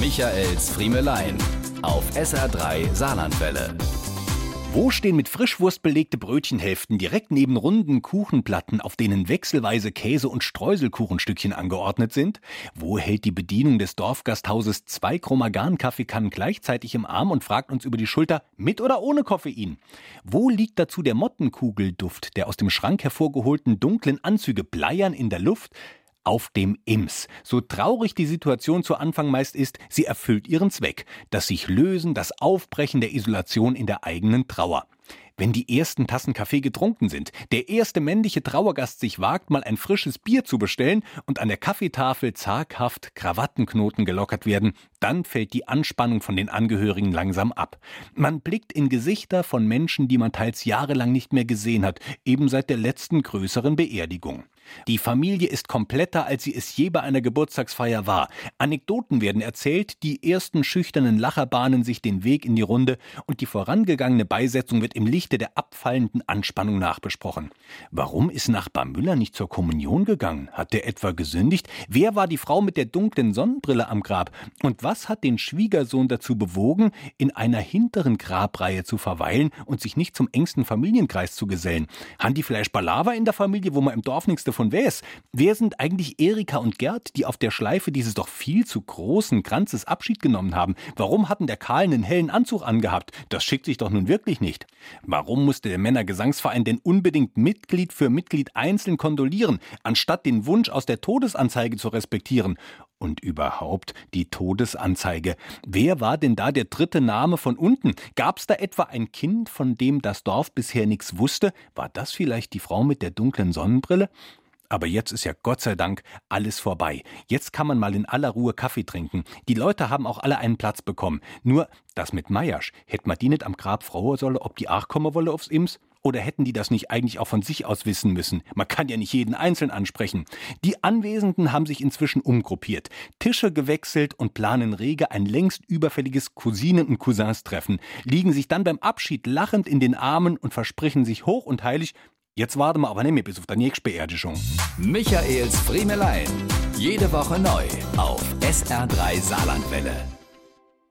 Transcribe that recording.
Michaels Friemelein auf SR3 Saarlandwelle. Wo stehen mit Frischwurst belegte Brötchenhälften direkt neben runden Kuchenplatten, auf denen wechselweise Käse- und Streuselkuchenstückchen angeordnet sind? Wo hält die Bedienung des Dorfgasthauses zwei Chromagan-Kaffeekannen gleichzeitig im Arm und fragt uns über die Schulter, mit oder ohne Koffein? Wo liegt dazu der Mottenkugelduft, der aus dem Schrank hervorgeholten dunklen Anzüge bleiern in der Luft? Auf dem Ims. So traurig die Situation zu Anfang meist ist, sie erfüllt ihren Zweck. Das sich lösen, das Aufbrechen der Isolation in der eigenen Trauer. Wenn die ersten Tassen Kaffee getrunken sind, der erste männliche Trauergast sich wagt, mal ein frisches Bier zu bestellen und an der Kaffeetafel zaghaft Krawattenknoten gelockert werden, dann fällt die Anspannung von den Angehörigen langsam ab. Man blickt in Gesichter von Menschen, die man teils jahrelang nicht mehr gesehen hat, eben seit der letzten größeren Beerdigung. Die Familie ist kompletter, als sie es je bei einer Geburtstagsfeier war. Anekdoten werden erzählt, die ersten schüchternen Lacher bahnen sich den Weg in die Runde und die vorangegangene Beisetzung wird im Lichte der abfallenden Anspannung nachbesprochen. Warum ist Nachbar Müller nicht zur Kommunion gegangen? Hat der etwa gesündigt? Wer war die Frau mit der dunklen Sonnenbrille am Grab? Und was hat den Schwiegersohn dazu bewogen, in einer hinteren Grabreihe zu verweilen und sich nicht zum engsten Familienkreis zu gesellen? Haben die vielleicht Balava in der Familie, wo man im Dorf nichts von wer Wer sind eigentlich Erika und Gerd, die auf der Schleife dieses doch viel zu großen Kranzes Abschied genommen haben? Warum hatten der Karl einen hellen Anzug angehabt? Das schickt sich doch nun wirklich nicht. Warum musste der Männergesangsverein denn unbedingt Mitglied für Mitglied einzeln kondolieren, anstatt den Wunsch aus der Todesanzeige zu respektieren? Und überhaupt die Todesanzeige. Wer war denn da der dritte Name von unten? Gab's da etwa ein Kind, von dem das Dorf bisher nichts wusste? War das vielleicht die Frau mit der dunklen Sonnenbrille? Aber jetzt ist ja Gott sei Dank alles vorbei. Jetzt kann man mal in aller Ruhe Kaffee trinken. Die Leute haben auch alle einen Platz bekommen. Nur das mit Meiersch, hätte man die nicht am Grab fragen sollen, ob die auch kommen wolle aufs Ims? Oder hätten die das nicht eigentlich auch von sich aus wissen müssen? Man kann ja nicht jeden einzeln ansprechen. Die Anwesenden haben sich inzwischen umgruppiert, Tische gewechselt und planen rege ein längst überfälliges Cousinen- und Cousinstreffen, liegen sich dann beim Abschied lachend in den Armen und versprechen sich hoch und heilig, Jetzt warten wir aber nicht mehr bis auf die nächste Beerdigung. Michaels Friemelein. Jede Woche neu auf SR3 Saarlandwelle.